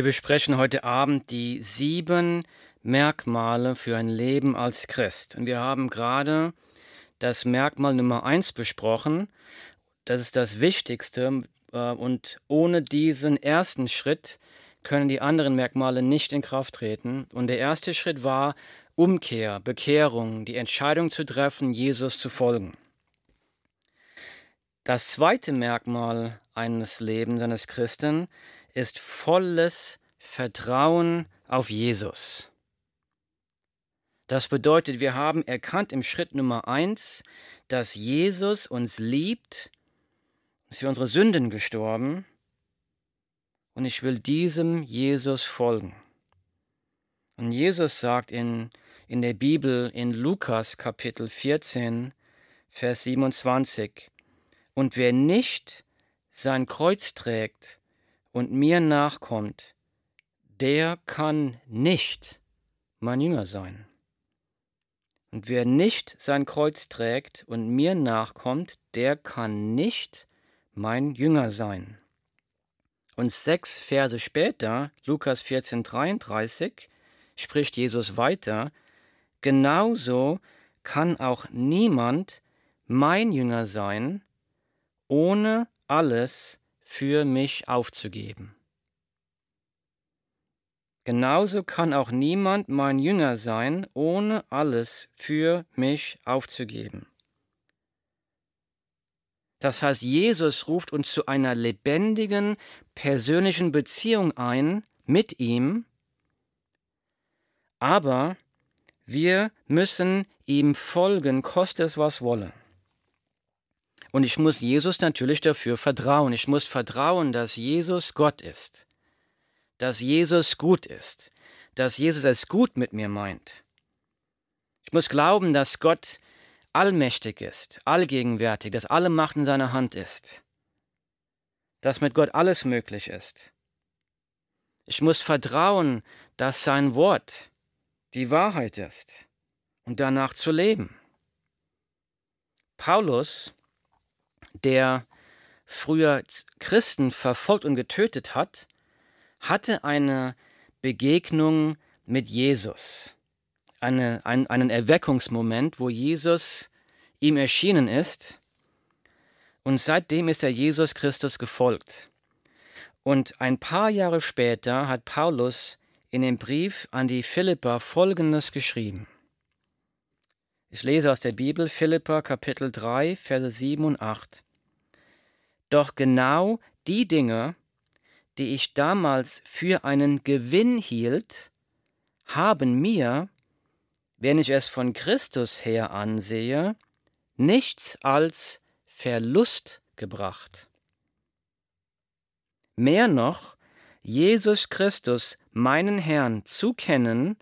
Wir besprechen heute Abend die sieben Merkmale für ein Leben als Christ. Und wir haben gerade das Merkmal Nummer eins besprochen. Das ist das Wichtigste. Äh, und ohne diesen ersten Schritt können die anderen Merkmale nicht in Kraft treten. Und der erste Schritt war Umkehr, Bekehrung, die Entscheidung zu treffen, Jesus zu folgen. Das zweite Merkmal eines Lebens eines Christen ist volles Vertrauen auf Jesus. Das bedeutet, wir haben erkannt im Schritt Nummer eins, dass Jesus uns liebt, dass für unsere Sünden gestorben und ich will diesem Jesus folgen. Und Jesus sagt in, in der Bibel in Lukas Kapitel 14, Vers 27, und wer nicht sein Kreuz trägt und mir nachkommt, der kann nicht mein Jünger sein. Und wer nicht sein Kreuz trägt und mir nachkommt, der kann nicht mein Jünger sein. Und sechs Verse später, Lukas 14, 33, spricht Jesus weiter, genauso kann auch niemand mein Jünger sein, ohne alles für mich aufzugeben. Genauso kann auch niemand mein Jünger sein, ohne alles für mich aufzugeben. Das heißt, Jesus ruft uns zu einer lebendigen, persönlichen Beziehung ein mit ihm, aber wir müssen ihm folgen, koste es was wolle. Und ich muss Jesus natürlich dafür vertrauen. Ich muss vertrauen, dass Jesus Gott ist, dass Jesus gut ist, dass Jesus es gut mit mir meint. Ich muss glauben, dass Gott allmächtig ist, allgegenwärtig, dass alle Macht in seiner Hand ist, dass mit Gott alles möglich ist. Ich muss vertrauen, dass sein Wort die Wahrheit ist und danach zu leben. Paulus, der früher Christen verfolgt und getötet hat, hatte eine Begegnung mit Jesus eine, ein, einen Erweckungsmoment, wo Jesus ihm erschienen ist. Und seitdem ist er Jesus Christus gefolgt. Und ein paar Jahre später hat Paulus in dem Brief an die Philippa Folgendes geschrieben. Ich lese aus der Bibel Philippa Kapitel 3, Verse 7 und 8. Doch genau die Dinge, die ich damals für einen Gewinn hielt, haben mir, wenn ich es von Christus her ansehe, nichts als Verlust gebracht. Mehr noch, Jesus Christus, meinen Herrn, zu kennen,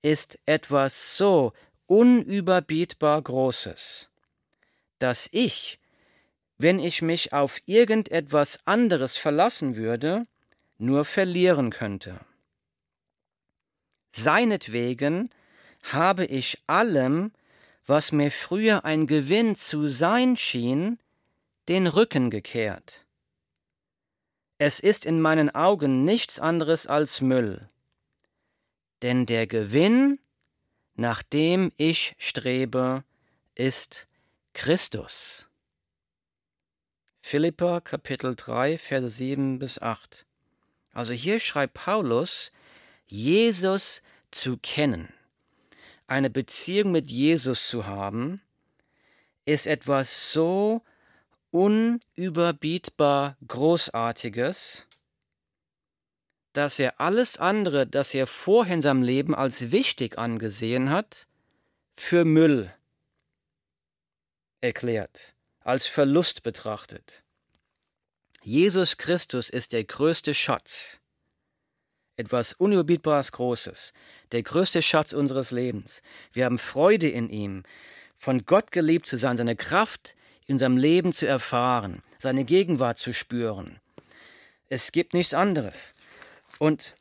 ist etwas so unüberbietbar Großes, dass ich, wenn ich mich auf irgendetwas anderes verlassen würde, nur verlieren könnte. Seinetwegen habe ich allem, was mir früher ein Gewinn zu sein schien, den Rücken gekehrt. Es ist in meinen Augen nichts anderes als Müll, denn der Gewinn, nach dem ich strebe, ist Christus. Philippa Kapitel 3, Verse 7 bis 8. Also hier schreibt Paulus, Jesus zu kennen eine Beziehung mit Jesus zu haben, ist etwas so unüberbietbar Großartiges, dass er alles andere, das er vorher in seinem Leben als wichtig angesehen hat, für Müll erklärt, als Verlust betrachtet. Jesus Christus ist der größte Schatz, etwas Unüberbietbares Großes, der größte Schatz unseres Lebens. Wir haben Freude in ihm, von Gott geliebt zu sein, seine Kraft in unserem Leben zu erfahren, seine Gegenwart zu spüren. Es gibt nichts anderes. Und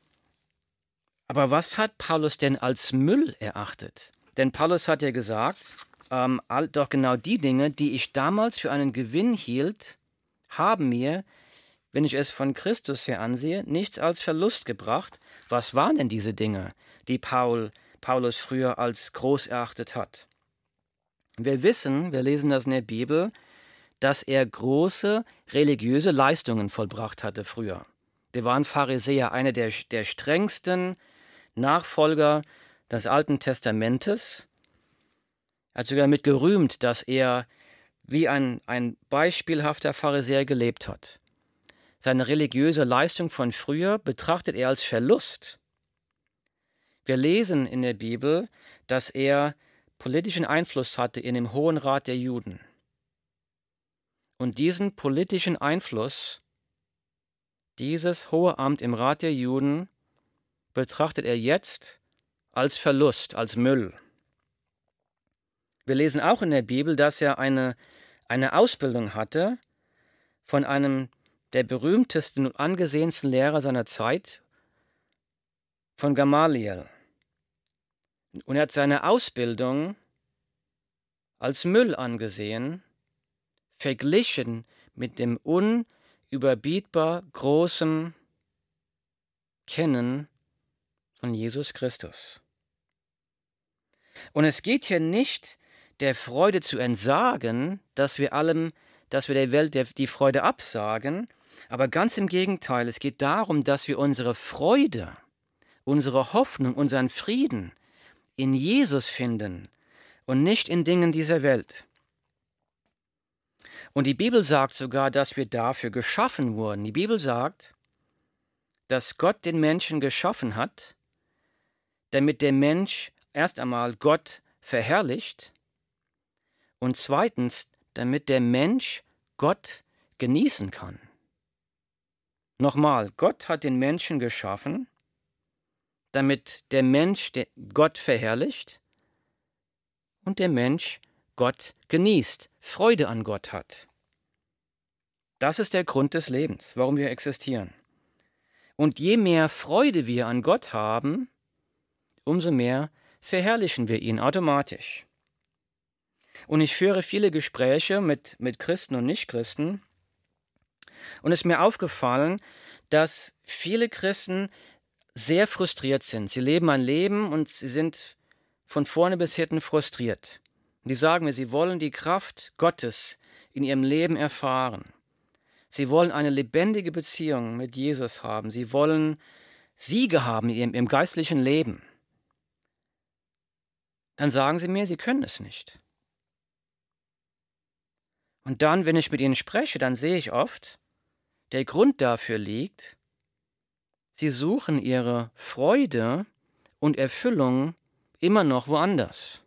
aber was hat Paulus denn als Müll erachtet? Denn Paulus hat ja gesagt, ähm, doch genau die Dinge, die ich damals für einen Gewinn hielt, haben mir wenn ich es von Christus her ansehe, nichts als Verlust gebracht. Was waren denn diese Dinge, die Paul, Paulus früher als groß erachtet hat? Wir wissen, wir lesen das in der Bibel, dass er große religiöse Leistungen vollbracht hatte früher. Der war ein Pharisäer, einer der, der strengsten Nachfolger des Alten Testamentes. Er hat sogar damit gerühmt, dass er wie ein, ein beispielhafter Pharisäer gelebt hat. Seine religiöse Leistung von früher betrachtet er als Verlust. Wir lesen in der Bibel, dass er politischen Einfluss hatte in dem Hohen Rat der Juden. Und diesen politischen Einfluss, dieses hohe Amt im Rat der Juden, betrachtet er jetzt als Verlust, als Müll. Wir lesen auch in der Bibel, dass er eine, eine Ausbildung hatte von einem der berühmtesten und angesehensten Lehrer seiner Zeit, von Gamaliel. Und er hat seine Ausbildung als Müll angesehen, verglichen mit dem unüberbietbar großen Kennen von Jesus Christus. Und es geht hier nicht der Freude zu entsagen, dass wir allem, dass wir der Welt die Freude absagen, aber ganz im Gegenteil, es geht darum, dass wir unsere Freude, unsere Hoffnung, unseren Frieden in Jesus finden und nicht in Dingen dieser Welt. Und die Bibel sagt sogar, dass wir dafür geschaffen wurden. Die Bibel sagt, dass Gott den Menschen geschaffen hat, damit der Mensch erst einmal Gott verherrlicht und zweitens, damit der Mensch Gott genießen kann. Nochmal, Gott hat den Menschen geschaffen, damit der Mensch Gott verherrlicht und der Mensch Gott genießt, Freude an Gott hat. Das ist der Grund des Lebens, warum wir existieren. Und je mehr Freude wir an Gott haben, umso mehr verherrlichen wir ihn automatisch. Und ich führe viele Gespräche mit, mit Christen und Nichtchristen. Und es ist mir aufgefallen, dass viele Christen sehr frustriert sind. Sie leben ein Leben und sie sind von vorne bis hinten frustriert. Die sagen mir, sie wollen die Kraft Gottes in ihrem Leben erfahren. Sie wollen eine lebendige Beziehung mit Jesus haben. Sie wollen Siege haben im, im geistlichen Leben. Dann sagen sie mir, sie können es nicht. Und dann, wenn ich mit ihnen spreche, dann sehe ich oft, der Grund dafür liegt, sie suchen ihre Freude und Erfüllung immer noch woanders.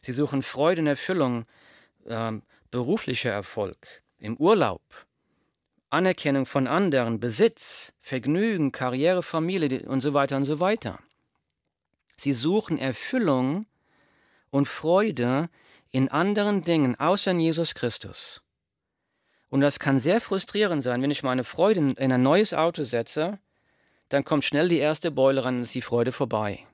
Sie suchen Freude und Erfüllung, äh, beruflicher Erfolg, im Urlaub, Anerkennung von anderen, Besitz, Vergnügen, Karriere, Familie und so weiter und so weiter. Sie suchen Erfüllung und Freude in anderen Dingen außer in Jesus Christus. Und das kann sehr frustrierend sein, wenn ich meine Freude in ein neues Auto setze, dann kommt schnell die erste Beule ran und ist die Freude vorbei.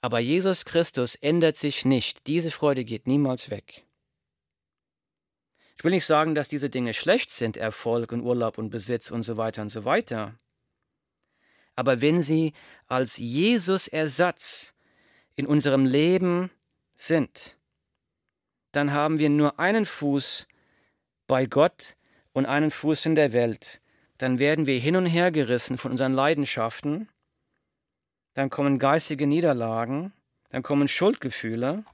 Aber Jesus Christus ändert sich nicht. Diese Freude geht niemals weg. Ich will nicht sagen, dass diese Dinge schlecht sind, Erfolg und Urlaub und Besitz und so weiter und so weiter. Aber wenn sie als Jesus Ersatz in unserem Leben sind, dann haben wir nur einen Fuß bei Gott und einen Fuß in der Welt. Dann werden wir hin und her gerissen von unseren Leidenschaften, dann kommen geistige Niederlagen, dann kommen Schuldgefühle.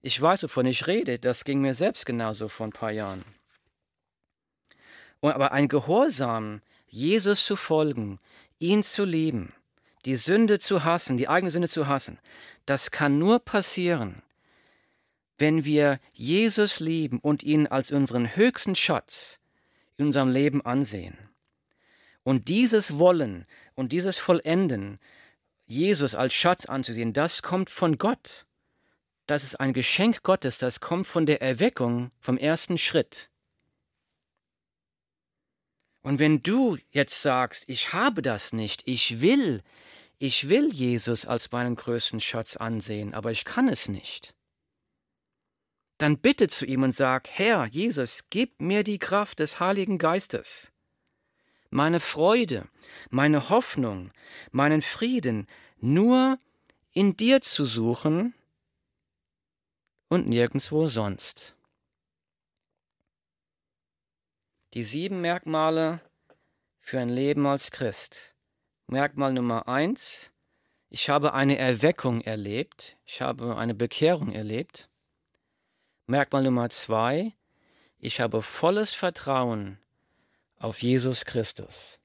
Ich weiß, wovon ich rede, das ging mir selbst genauso vor ein paar Jahren. Aber ein Gehorsam, Jesus zu folgen, ihn zu lieben, die Sünde zu hassen, die eigene Sünde zu hassen, das kann nur passieren, wenn wir Jesus lieben und ihn als unseren höchsten Schatz in unserem Leben ansehen. Und dieses Wollen und dieses Vollenden, Jesus als Schatz anzusehen, das kommt von Gott. Das ist ein Geschenk Gottes, das kommt von der Erweckung vom ersten Schritt. Und wenn du jetzt sagst, ich habe das nicht, ich will, ich will Jesus als meinen größten Schatz ansehen, aber ich kann es nicht, dann bitte zu ihm und sag, Herr Jesus, gib mir die Kraft des Heiligen Geistes, meine Freude, meine Hoffnung, meinen Frieden nur in dir zu suchen und nirgendwo sonst. Die sieben Merkmale für ein Leben als Christ. Merkmal Nummer eins, ich habe eine Erweckung erlebt, ich habe eine Bekehrung erlebt. Merkmal Nummer zwei, ich habe volles Vertrauen auf Jesus Christus.